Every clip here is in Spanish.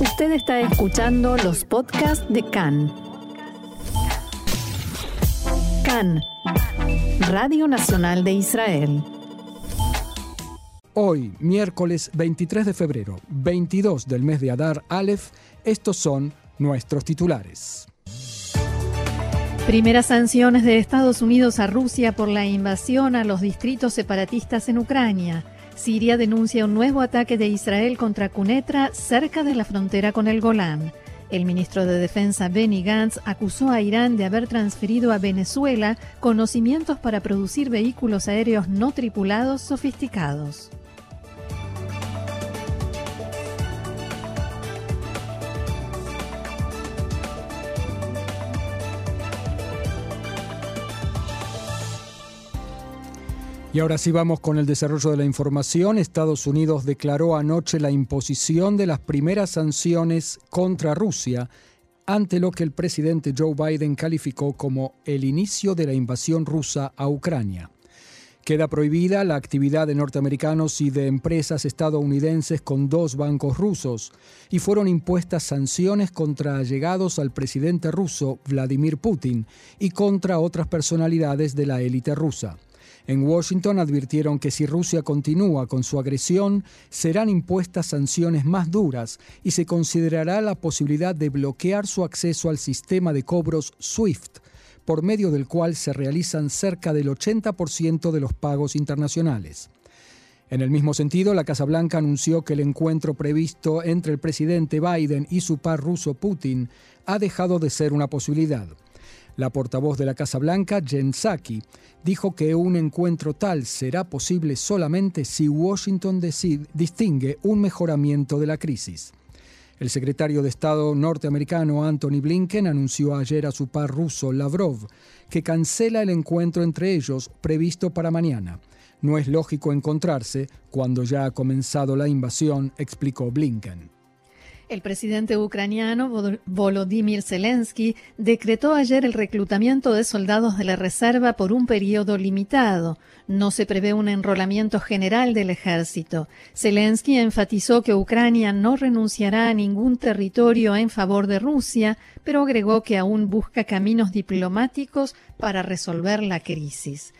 Usted está escuchando los podcasts de CAN. CAN, Radio Nacional de Israel. Hoy, miércoles 23 de febrero, 22 del mes de Adar Aleph, estos son nuestros titulares. Primeras sanciones de Estados Unidos a Rusia por la invasión a los distritos separatistas en Ucrania. Siria denuncia un nuevo ataque de Israel contra Cunetra cerca de la frontera con el Golán. El ministro de Defensa Benny Gantz acusó a Irán de haber transferido a Venezuela conocimientos para producir vehículos aéreos no tripulados sofisticados. Y ahora sí vamos con el desarrollo de la información. Estados Unidos declaró anoche la imposición de las primeras sanciones contra Rusia ante lo que el presidente Joe Biden calificó como el inicio de la invasión rusa a Ucrania. Queda prohibida la actividad de norteamericanos y de empresas estadounidenses con dos bancos rusos y fueron impuestas sanciones contra allegados al presidente ruso Vladimir Putin y contra otras personalidades de la élite rusa. En Washington advirtieron que si Rusia continúa con su agresión, serán impuestas sanciones más duras y se considerará la posibilidad de bloquear su acceso al sistema de cobros SWIFT, por medio del cual se realizan cerca del 80% de los pagos internacionales. En el mismo sentido, la Casa Blanca anunció que el encuentro previsto entre el presidente Biden y su par ruso Putin ha dejado de ser una posibilidad. La portavoz de la Casa Blanca, Jen Psaki, dijo que un encuentro tal será posible solamente si Washington distingue un mejoramiento de la crisis. El secretario de Estado norteamericano Anthony Blinken anunció ayer a su par ruso Lavrov que cancela el encuentro entre ellos previsto para mañana. No es lógico encontrarse cuando ya ha comenzado la invasión, explicó Blinken. El presidente ucraniano Volodymyr Zelensky decretó ayer el reclutamiento de soldados de la reserva por un periodo limitado. No se prevé un enrolamiento general del ejército. Zelensky enfatizó que Ucrania no renunciará a ningún territorio en favor de Rusia, pero agregó que aún busca caminos diplomáticos para resolver la crisis.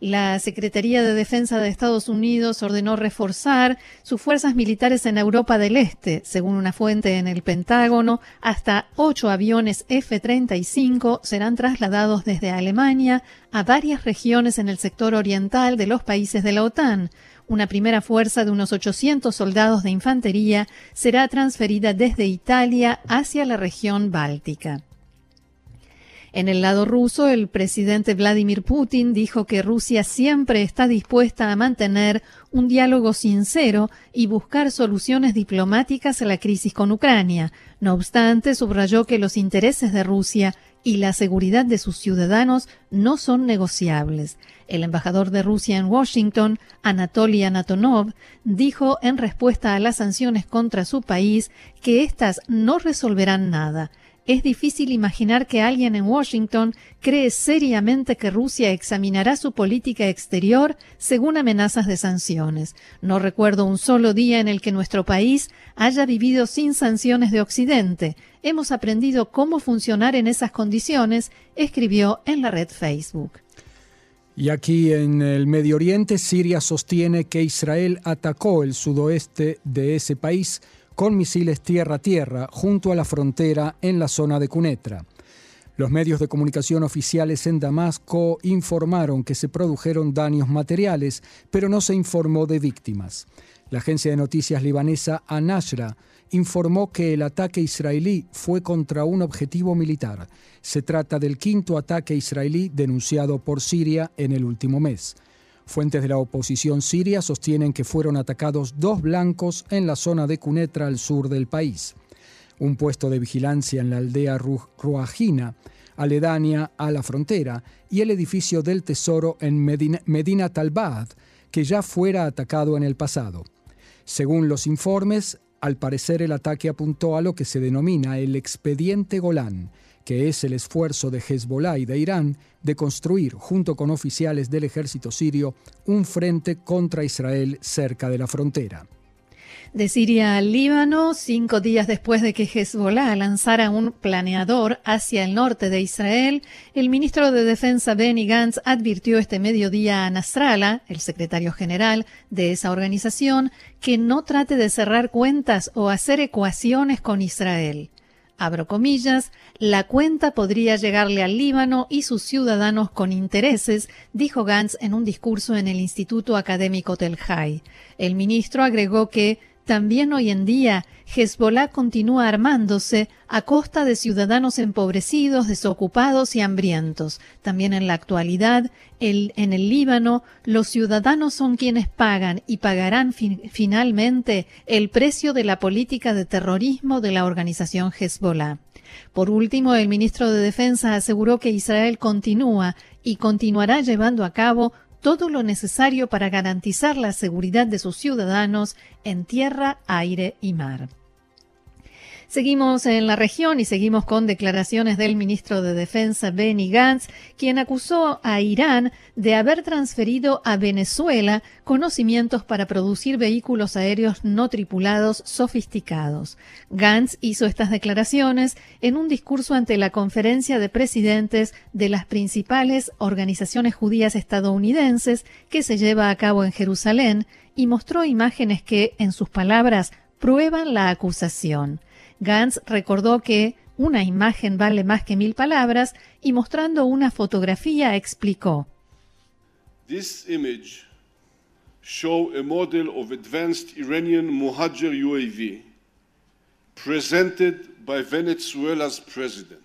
La Secretaría de Defensa de Estados Unidos ordenó reforzar sus fuerzas militares en Europa del Este. Según una fuente en el Pentágono, hasta ocho aviones F-35 serán trasladados desde Alemania a varias regiones en el sector oriental de los países de la OTAN. Una primera fuerza de unos 800 soldados de infantería será transferida desde Italia hacia la región báltica. En el lado ruso, el presidente Vladimir Putin dijo que Rusia siempre está dispuesta a mantener un diálogo sincero y buscar soluciones diplomáticas a la crisis con Ucrania. No obstante, subrayó que los intereses de Rusia y la seguridad de sus ciudadanos no son negociables. El embajador de Rusia en Washington, Anatoly Anatonov, dijo en respuesta a las sanciones contra su país que éstas no resolverán nada es difícil imaginar que alguien en Washington cree seriamente que Rusia examinará su política exterior según amenazas de sanciones. No recuerdo un solo día en el que nuestro país haya vivido sin sanciones de Occidente. Hemos aprendido cómo funcionar en esas condiciones, escribió en la red Facebook. Y aquí en el Medio Oriente, Siria sostiene que Israel atacó el sudoeste de ese país con misiles tierra-tierra junto a la frontera en la zona de Cunetra. Los medios de comunicación oficiales en Damasco informaron que se produjeron daños materiales, pero no se informó de víctimas. La agencia de noticias libanesa Anashra informó que el ataque israelí fue contra un objetivo militar. Se trata del quinto ataque israelí denunciado por Siria en el último mes. Fuentes de la oposición siria sostienen que fueron atacados dos blancos en la zona de Cunetra al sur del país. Un puesto de vigilancia en la aldea Ruajina, aledaña a la frontera, y el edificio del Tesoro en Medina, Medina Talbad, que ya fuera atacado en el pasado. Según los informes, al parecer el ataque apuntó a lo que se denomina el expediente Golán, que es el esfuerzo de Hezbollah y de Irán de construir, junto con oficiales del ejército sirio, un frente contra Israel cerca de la frontera. De Siria al Líbano, cinco días después de que Hezbollah lanzara un planeador hacia el norte de Israel, el ministro de Defensa Benny Gantz advirtió este mediodía a Nasrallah, el secretario general de esa organización, que no trate de cerrar cuentas o hacer ecuaciones con Israel abro comillas, la cuenta podría llegarle al Líbano y sus ciudadanos con intereses, dijo Gantz en un discurso en el Instituto Académico Tel Hai. El ministro agregó que también hoy en día, Hezbollah continúa armándose a costa de ciudadanos empobrecidos, desocupados y hambrientos. También en la actualidad, en el Líbano, los ciudadanos son quienes pagan y pagarán finalmente el precio de la política de terrorismo de la organización Hezbollah. Por último, el ministro de Defensa aseguró que Israel continúa y continuará llevando a cabo todo lo necesario para garantizar la seguridad de sus ciudadanos en tierra, aire y mar. Seguimos en la región y seguimos con declaraciones del ministro de Defensa Benny Gantz, quien acusó a Irán de haber transferido a Venezuela conocimientos para producir vehículos aéreos no tripulados sofisticados. Gantz hizo estas declaraciones en un discurso ante la conferencia de presidentes de las principales organizaciones judías estadounidenses que se lleva a cabo en Jerusalén y mostró imágenes que, en sus palabras, prueban la acusación. Gantz recordó que una imagen vale más que mil palabras y mostrando una fotografía explicó. This image show a model of advanced Iranian Muhajir UAV presented by Venezuela's president.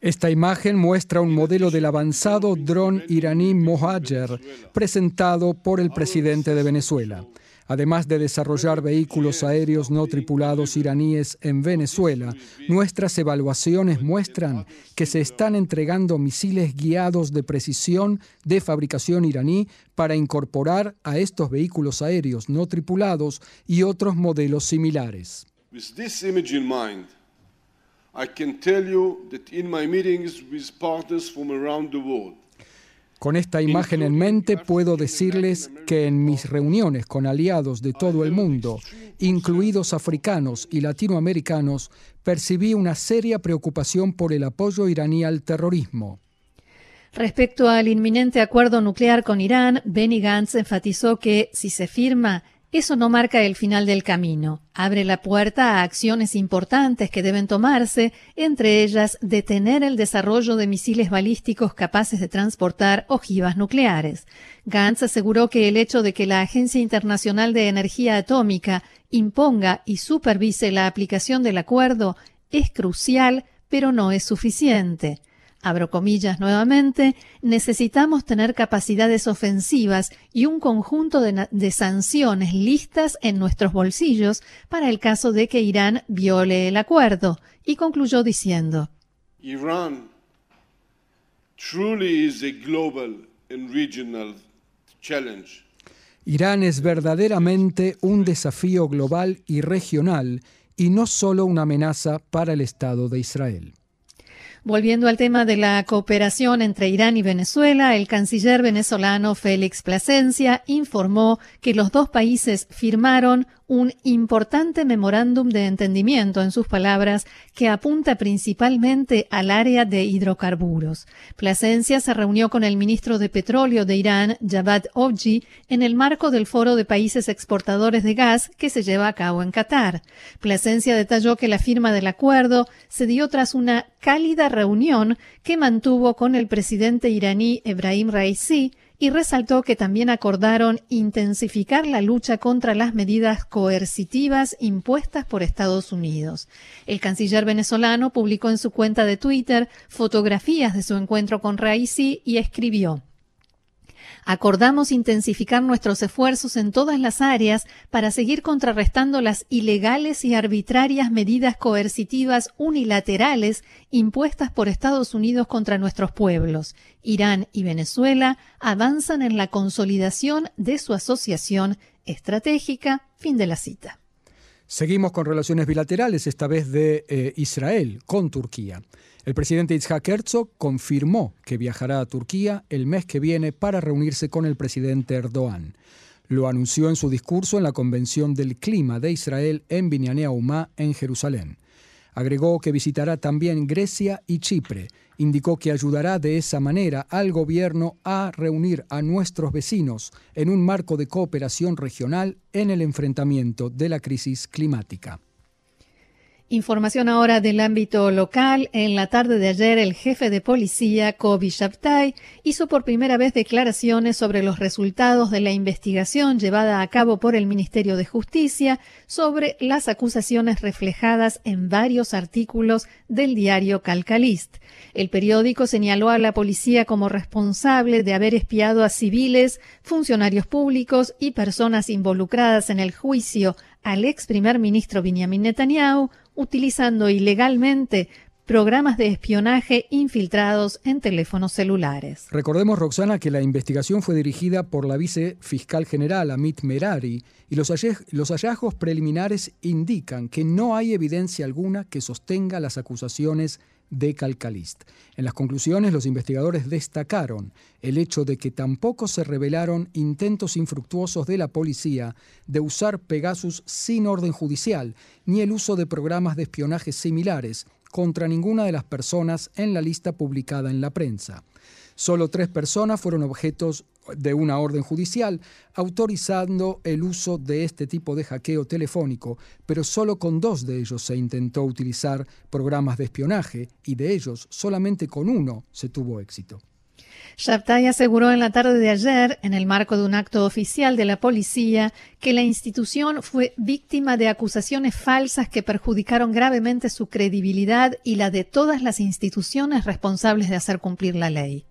Esta imagen muestra un modelo del avanzado dron iraní Mohajer presentado por el presidente de Venezuela además de desarrollar vehículos aéreos no tripulados iraníes en Venezuela, nuestras evaluaciones muestran que se están entregando misiles guiados de precisión de fabricación iraní para incorporar a estos vehículos aéreos no tripulados y otros modelos similares. I can tell you that in my meetings with partners from around con esta imagen en mente puedo decirles que en mis reuniones con aliados de todo el mundo, incluidos africanos y latinoamericanos, percibí una seria preocupación por el apoyo iraní al terrorismo. Respecto al inminente acuerdo nuclear con Irán, Benny Gantz enfatizó que si se firma, eso no marca el final del camino, abre la puerta a acciones importantes que deben tomarse, entre ellas detener el desarrollo de misiles balísticos capaces de transportar ojivas nucleares. Gantz aseguró que el hecho de que la Agencia Internacional de Energía Atómica imponga y supervise la aplicación del acuerdo es crucial, pero no es suficiente abro comillas nuevamente, necesitamos tener capacidades ofensivas y un conjunto de, sanciones listas en nuestros bolsillos para el caso de que Irán viole el acuerdo. Y concluyó diciendo, Irán truly is a global and regional challenge. Irán es verdaderamente un desafío global y regional y no solo una amenaza para el Estado de Israel. Volviendo al tema de la cooperación entre Irán y Venezuela, el canciller venezolano Félix Plasencia informó que los dos países firmaron un importante memorándum de entendimiento, en sus palabras, que apunta principalmente al área de hidrocarburos. Plasencia se reunió con el ministro de Petróleo de Irán, Javad Obji, en el marco del Foro de Países Exportadores de Gas que se lleva a cabo en Qatar. Plasencia detalló que la firma del acuerdo se dio tras una cálida reunión que mantuvo con el presidente iraní Ebrahim Raisi, y resaltó que también acordaron intensificar la lucha contra las medidas coercitivas impuestas por Estados Unidos. El canciller venezolano publicó en su cuenta de Twitter fotografías de su encuentro con Raisi y escribió Acordamos intensificar nuestros esfuerzos en todas las áreas para seguir contrarrestando las ilegales y arbitrarias medidas coercitivas unilaterales impuestas por Estados Unidos contra nuestros pueblos. Irán y Venezuela avanzan en la consolidación de su asociación estratégica. Fin de la cita. Seguimos con relaciones bilaterales, esta vez de eh, Israel con Turquía. El presidente Itzhak Herzog confirmó que viajará a Turquía el mes que viene para reunirse con el presidente Erdogan. Lo anunció en su discurso en la Convención del Clima de Israel en Binyanea Umá, en Jerusalén. Agregó que visitará también Grecia y Chipre. Indicó que ayudará de esa manera al gobierno a reunir a nuestros vecinos en un marco de cooperación regional en el enfrentamiento de la crisis climática. Información ahora del ámbito local. En la tarde de ayer, el jefe de policía, Kobi Shabtai, hizo por primera vez declaraciones sobre los resultados de la investigación llevada a cabo por el Ministerio de Justicia sobre las acusaciones reflejadas en varios artículos del diario Calcalist. El periódico señaló a la policía como responsable de haber espiado a civiles, funcionarios públicos y personas involucradas en el juicio al ex primer ministro Benjamin Netanyahu utilizando ilegalmente programas de espionaje infiltrados en teléfonos celulares. Recordemos, Roxana, que la investigación fue dirigida por la vicefiscal general Amit Merari y los, hallazgos preliminares indican que no hay evidencia alguna que sostenga las acusaciones de Calcalist. En las conclusiones, los investigadores destacaron el hecho de que tampoco se revelaron intentos infructuosos de la policía de usar Pegasus sin orden judicial, ni el uso de programas de espionaje similares contra ninguna de las personas en la lista publicada en la prensa. Solo tres personas fueron objetos de una orden judicial autorizando el uso de este tipo de hackeo telefónico, pero solo con dos de ellos se intentó utilizar programas de espionaje y de ellos solamente con uno se tuvo éxito. Shabtai aseguró en la tarde de ayer, en el marco de un acto oficial de la policía, que la institución fue víctima de acusaciones falsas que perjudicaron gravemente su credibilidad y la de todas las instituciones responsables de hacer cumplir la ley.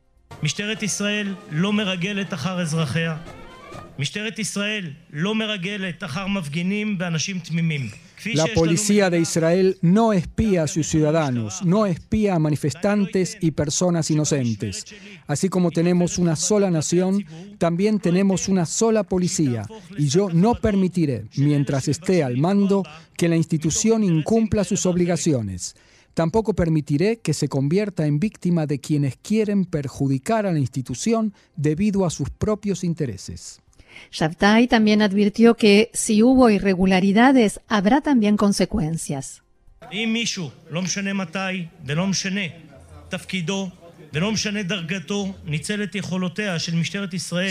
La policía de Israel no espía a sus ciudadanos, no espía a manifestantes y personas inocentes. Así como tenemos una sola nación, también tenemos una sola policía. Y yo no permitiré, mientras esté al mando, que la institución incumpla sus obligaciones. Tampoco permitiré que se convierta en víctima de quienes quieren perjudicar a la institución debido a sus propios intereses. Shabtai también advirtió que si hubo irregularidades, habrá también consecuencias.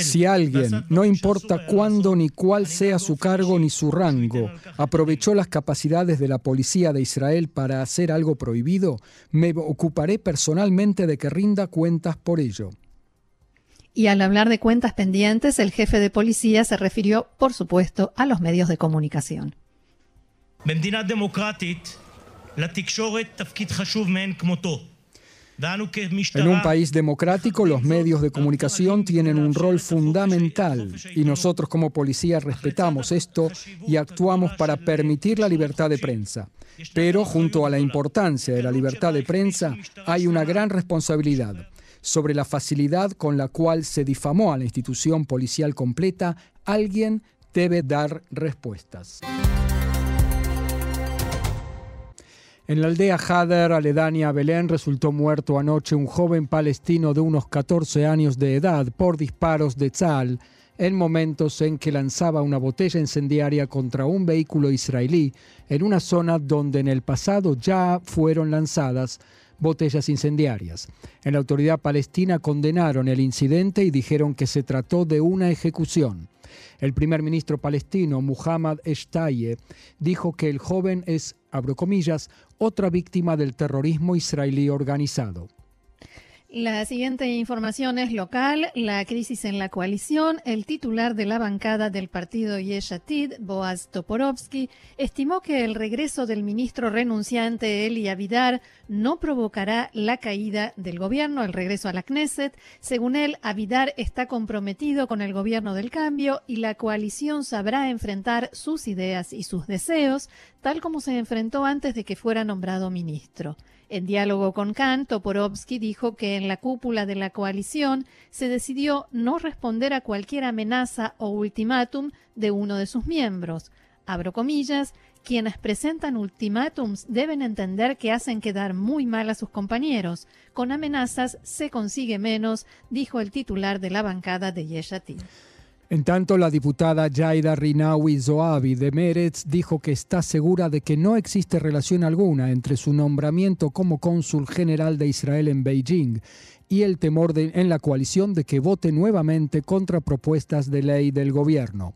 Si alguien, no importa cuándo ni cuál sea su cargo ni su rango, aprovechó las capacidades de la policía de Israel para hacer algo prohibido, me ocuparé personalmente de que rinda cuentas por ello. Y al hablar de cuentas pendientes, el jefe de policía se refirió, por supuesto, a los medios de comunicación. En un país democrático, los medios de comunicación tienen un rol fundamental y nosotros como policía respetamos esto y actuamos para permitir la libertad de prensa. Pero junto a la importancia de la libertad de prensa hay una gran responsabilidad sobre la facilidad con la cual se difamó a la institución policial completa, alguien debe dar respuestas. En la aldea Hader, aledaña a Belén, resultó muerto anoche un joven palestino de unos 14 años de edad por disparos de Tzal en momentos en que lanzaba una botella incendiaria contra un vehículo israelí en una zona donde en el pasado ya fueron lanzadas botellas incendiarias. En la autoridad palestina condenaron el incidente y dijeron que se trató de una ejecución. El primer ministro palestino, Muhammad Eshtaye, dijo que el joven es, abro comillas, otra víctima del terrorismo israelí organizado. La siguiente información es local. La crisis en la coalición. El titular de la bancada del partido Yeshatid, Boaz Toporovsky, estimó que el regreso del ministro renunciante Eli Avidar no provocará la caída del gobierno, el regreso a la Knesset. Según él, Avidar está comprometido con el gobierno del cambio y la coalición sabrá enfrentar sus ideas y sus deseos, tal como se enfrentó antes de que fuera nombrado ministro. En diálogo con Kant, Toporovsky dijo que en la cúpula de la coalición se decidió no responder a cualquier amenaza o ultimátum de uno de sus miembros. Abro comillas, quienes presentan ultimátums deben entender que hacen quedar muy mal a sus compañeros. Con amenazas se consigue menos, dijo el titular de la bancada de Yeshatin. En tanto, la diputada Jaida Rinawi Zoabi de Meretz dijo que está segura de que no existe relación alguna entre su nombramiento como cónsul general de Israel en Beijing y el temor en la coalición de que vote nuevamente contra propuestas de ley del gobierno.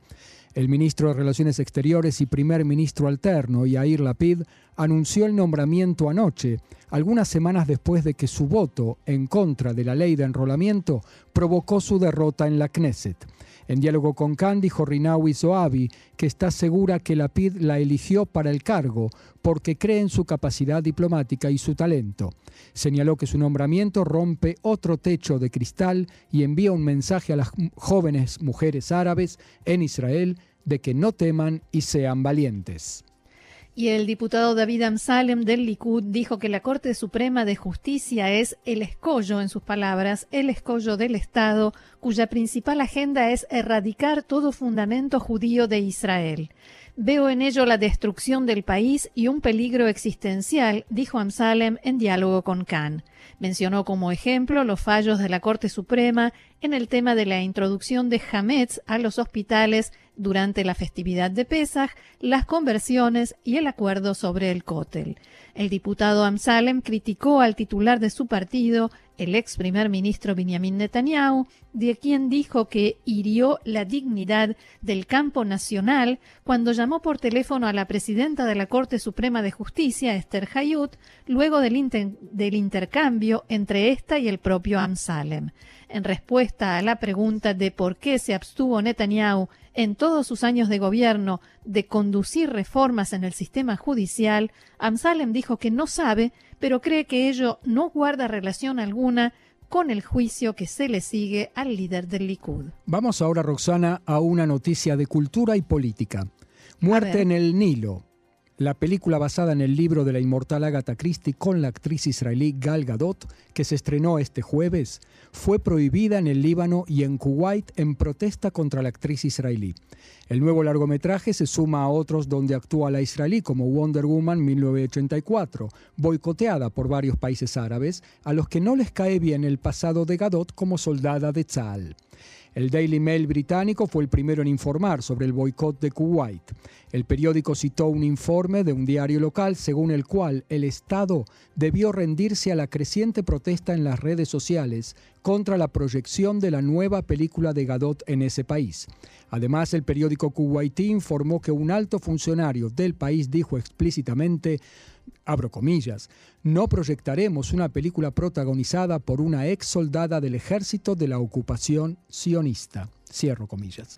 El ministro de Relaciones Exteriores y primer ministro alterno, Yair Lapid, anunció el nombramiento anoche, algunas semanas después de que su voto en contra de la ley de enrolamiento provocó su derrota en la Knesset. En diálogo con Khan dijo Rinawi Zoabi que está segura que Lapid la eligió para el cargo porque cree en su capacidad diplomática y su talento. Señaló que su nombramiento rompe otro techo de cristal y envía un mensaje a las jóvenes mujeres árabes en Israel de que no teman y sean valientes. Y el diputado David Amsalem del Likud dijo que la Corte Suprema de Justicia es el escollo, en sus palabras, el escollo del Estado, cuya principal agenda es erradicar todo fundamento judío de Israel. Veo en ello la destrucción del país y un peligro existencial, dijo Amsalem en diálogo con Khan. Mencionó como ejemplo los fallos de la Corte Suprema en el tema de la introducción de Hametz a los hospitales durante la festividad de Pesach, las conversiones y el acuerdo sobre el cótel. El diputado Amsalem criticó al titular de su partido, el ex primer ministro Benjamin Netanyahu, de quien dijo que hirió la dignidad del campo nacional cuando llamó por teléfono a la presidenta de la Corte Suprema de Justicia, Esther Hayut, luego del, del intercambio entre esta y el propio Amsalem. En respuesta a la pregunta de por qué se abstuvo Netanyahu en todos sus años de gobierno de conducir reformas en el sistema judicial, Amsalem dijo que no sabe, pero cree que ello no guarda relación alguna con el juicio que se le sigue al líder del Likud. Vamos ahora, Roxana, a una noticia de cultura y política. Muerte en el Nilo. La película basada en el libro de la inmortal Agatha Christie con la actriz israelí Gal Gadot, que se estrenó este jueves, fue prohibida en el Líbano y en Kuwait en protesta contra la actriz israelí. El nuevo largometraje se suma a otros donde actúa la israelí como Wonder Woman 1984, boicoteada por varios países árabes, a los que no les cae bien el pasado de Gadot como soldada de Tzal. El Daily Mail británico fue el primero en informar sobre el boicot de Kuwait. El periódico citó un informe de un diario local según el cual el Estado debió rendirse a la creciente protesta en las redes sociales contra la proyección de la nueva película de Gadot en ese país. Además, el periódico kuwaití informó que un alto funcionario del país dijo explícitamente abro comillas, no proyectaremos una película protagonizada por una ex soldada del ejército de la ocupación sionista. Cierro comillas.